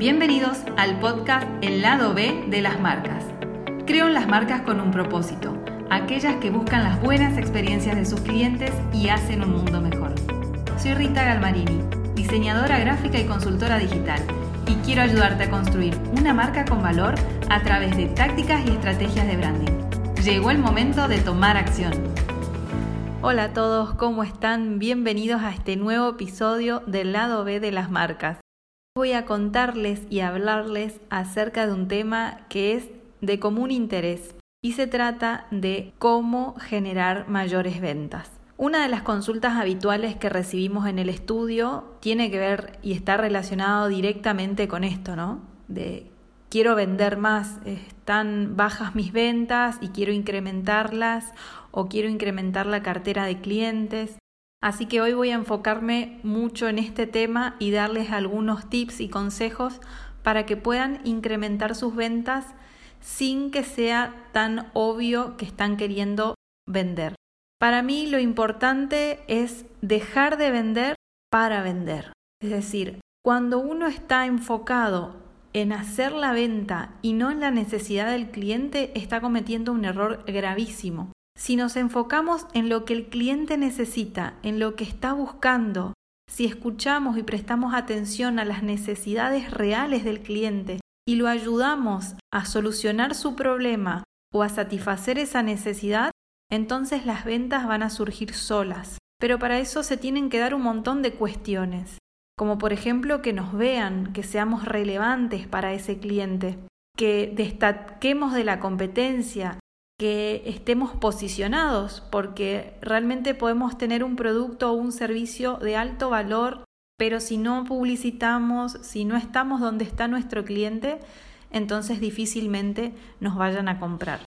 Bienvenidos al podcast El lado B de las marcas. Creo en las marcas con un propósito, aquellas que buscan las buenas experiencias de sus clientes y hacen un mundo mejor. Soy Rita Galmarini, diseñadora gráfica y consultora digital, y quiero ayudarte a construir una marca con valor a través de tácticas y estrategias de branding. Llegó el momento de tomar acción. Hola a todos, ¿cómo están? Bienvenidos a este nuevo episodio del lado B de las marcas. Voy a contarles y hablarles acerca de un tema que es de común interés y se trata de cómo generar mayores ventas. Una de las consultas habituales que recibimos en el estudio tiene que ver y está relacionado directamente con esto, ¿no? De quiero vender más, están bajas mis ventas y quiero incrementarlas o quiero incrementar la cartera de clientes. Así que hoy voy a enfocarme mucho en este tema y darles algunos tips y consejos para que puedan incrementar sus ventas sin que sea tan obvio que están queriendo vender. Para mí lo importante es dejar de vender para vender. Es decir, cuando uno está enfocado en hacer la venta y no en la necesidad del cliente, está cometiendo un error gravísimo. Si nos enfocamos en lo que el cliente necesita, en lo que está buscando, si escuchamos y prestamos atención a las necesidades reales del cliente y lo ayudamos a solucionar su problema o a satisfacer esa necesidad, entonces las ventas van a surgir solas. Pero para eso se tienen que dar un montón de cuestiones, como por ejemplo que nos vean, que seamos relevantes para ese cliente, que destaquemos de la competencia, que estemos posicionados, porque realmente podemos tener un producto o un servicio de alto valor, pero si no publicitamos, si no estamos donde está nuestro cliente, entonces difícilmente nos vayan a comprar.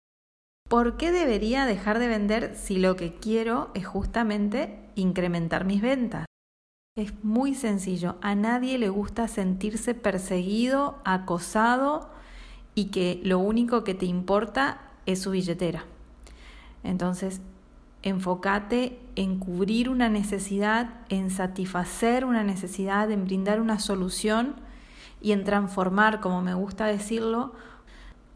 ¿Por qué debería dejar de vender si lo que quiero es justamente incrementar mis ventas? Es muy sencillo, a nadie le gusta sentirse perseguido, acosado y que lo único que te importa es su billetera. Entonces, enfócate en cubrir una necesidad, en satisfacer una necesidad, en brindar una solución y en transformar, como me gusta decirlo,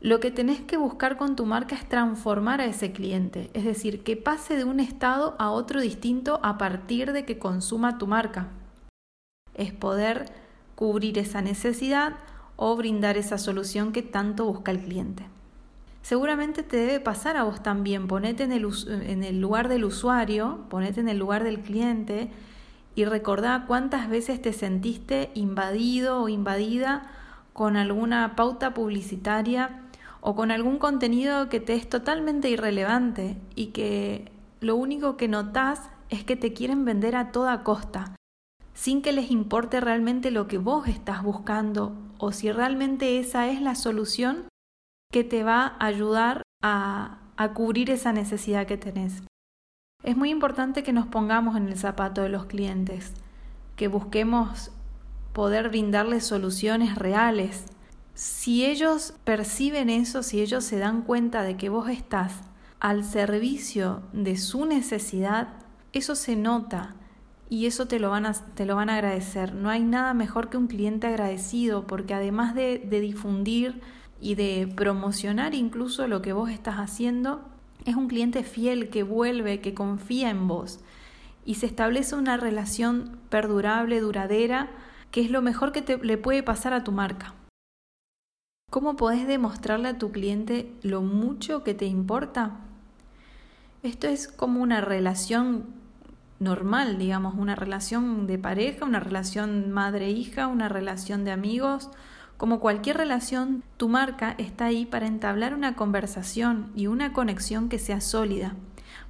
lo que tenés que buscar con tu marca es transformar a ese cliente, es decir, que pase de un estado a otro distinto a partir de que consuma tu marca. Es poder cubrir esa necesidad o brindar esa solución que tanto busca el cliente seguramente te debe pasar a vos también. Ponete en el, lugar del usuario, ponete en el lugar del cliente y recordá cuántas veces te sentiste invadido o invadida con alguna pauta publicitaria o con algún contenido que te es totalmente irrelevante y que lo único que notás es que te quieren vender a toda costa, sin que les importe realmente lo que vos estás buscando o si realmente esa es la solución que te va a ayudar a, a cubrir esa necesidad que tenés. Es muy importante que nos pongamos en el zapato de los clientes, que busquemos poder brindarles soluciones reales. Si ellos perciben eso, si ellos se dan cuenta de que vos estás al servicio de su necesidad, eso se nota y eso te lo van a, te lo van a agradecer. No hay nada mejor que un cliente agradecido porque además de, de difundir y de promocionar incluso lo que vos estás haciendo, es un cliente fiel que vuelve, que confía en vos y se establece una relación perdurable, duradera, que es lo mejor que te, le puede pasar a tu marca. ¿Cómo podés demostrarle a tu cliente lo mucho que te importa? Esto es como una relación normal, digamos, una relación de pareja, una relación madre-hija, una relación de amigos, como cualquier relación, tu marca está ahí para entablar una conversación y una conexión que sea sólida.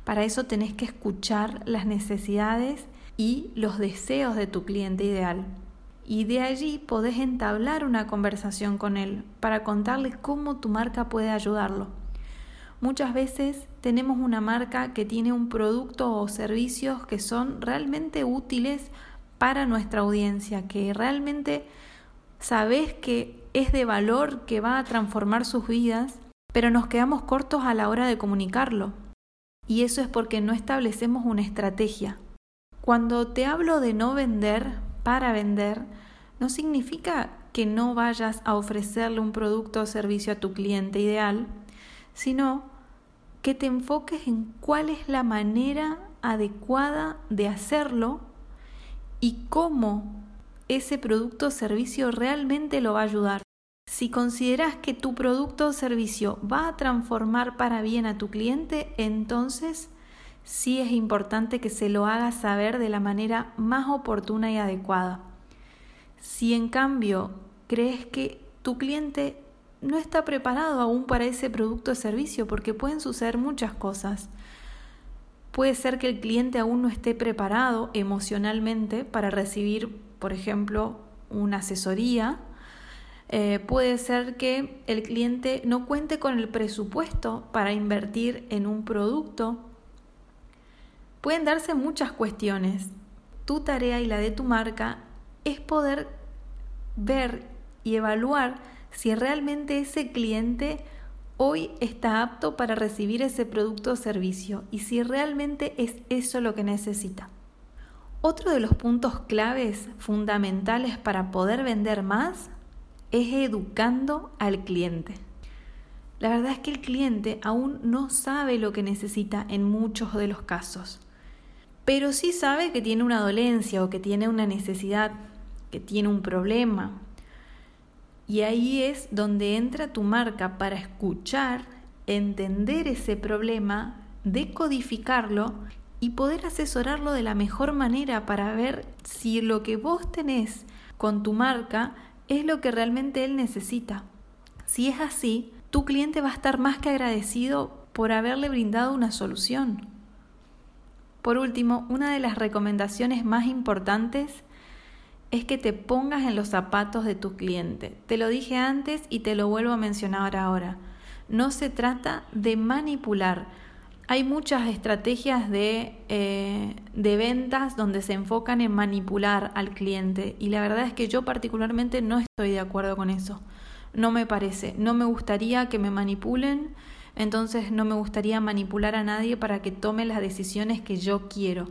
Para eso tenés que escuchar las necesidades y los deseos de tu cliente ideal. Y de allí podés entablar una conversación con él para contarle cómo tu marca puede ayudarlo. Muchas veces tenemos una marca que tiene un producto o servicios que son realmente útiles para nuestra audiencia, que realmente sabes que es de valor, que va a transformar sus vidas, pero nos quedamos cortos a la hora de comunicarlo. Y eso es porque no establecemos una estrategia. Cuando te hablo de no vender para vender, no significa que no vayas a ofrecerle un producto o servicio a tu cliente ideal, sino que te enfoques en cuál es la manera adecuada de hacerlo y cómo ese producto o servicio realmente lo va a ayudar. Si consideras que tu producto o servicio va a transformar para bien a tu cliente, entonces sí es importante que se lo hagas saber de la manera más oportuna y adecuada. Si en cambio crees que tu cliente no está preparado aún para ese producto o servicio, porque pueden suceder muchas cosas. Puede ser que el cliente aún no esté preparado emocionalmente para recibir, por ejemplo, una asesoría. Eh, puede ser que el cliente no cuente con el presupuesto para invertir en un producto. Pueden darse muchas cuestiones. Tu tarea y la de tu marca es poder ver y evaluar si realmente ese cliente hoy está apto para recibir ese producto o servicio y si realmente es eso lo que necesita. Otro de los puntos claves fundamentales para poder vender más es educando al cliente. La verdad es que el cliente aún no sabe lo que necesita en muchos de los casos, pero sí sabe que tiene una dolencia o que tiene una necesidad, que tiene un problema, y ahí es donde entra tu marca para escuchar, entender ese problema, decodificarlo y poder asesorarlo de la mejor manera para ver si lo que vos tenés con tu marca es lo que realmente él necesita. Si es así, tu cliente va a estar más que agradecido por haberle brindado una solución. Por último, una de las recomendaciones más importantes es que te pongas en los zapatos de tu cliente. Te lo dije antes y te lo vuelvo a mencionar ahora. No se trata de manipular. Hay muchas estrategias de, eh, de ventas donde se enfocan en manipular al cliente y la verdad es que yo particularmente no estoy de acuerdo con eso. No me parece. No me gustaría que me manipulen, entonces no me gustaría manipular a nadie para que tome las decisiones que yo quiero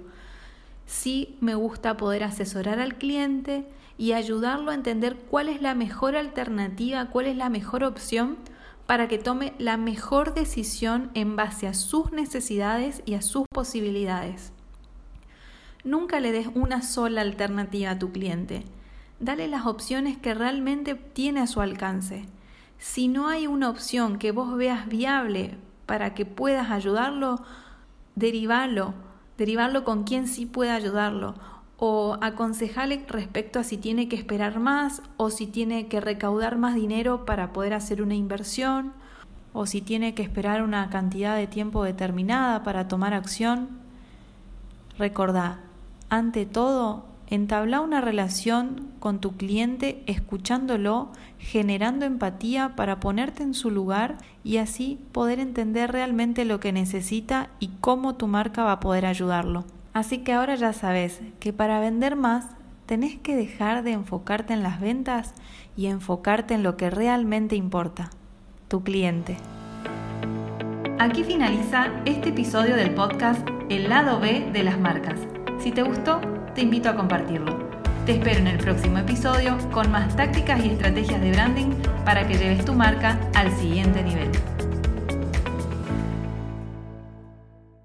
sí me gusta poder asesorar al cliente y ayudarlo a entender cuál es la mejor alternativa, cuál es la mejor opción para que tome la mejor decisión en base a sus necesidades y a sus posibilidades. Nunca le des una sola alternativa a tu cliente. Dale las opciones que realmente tiene a su alcance. Si no hay una opción que vos veas viable para que puedas ayudarlo, derivalo derivarlo con quien sí puede ayudarlo o aconsejarle respecto a si tiene que esperar más o si tiene que recaudar más dinero para poder hacer una inversión o si tiene que esperar una cantidad de tiempo determinada para tomar acción. Recordá, ante todo, Entabla una relación con tu cliente escuchándolo, generando empatía para ponerte en su lugar y así poder entender realmente lo que necesita y cómo tu marca va a poder ayudarlo. Así que ahora ya sabes que para vender más tenés que dejar de enfocarte en las ventas y enfocarte en lo que realmente importa, tu cliente. Aquí finaliza este episodio del podcast El lado B de las marcas. Si te gustó, te invito a compartirlo. Te espero en el próximo episodio con más tácticas y estrategias de branding para que lleves tu marca al siguiente nivel.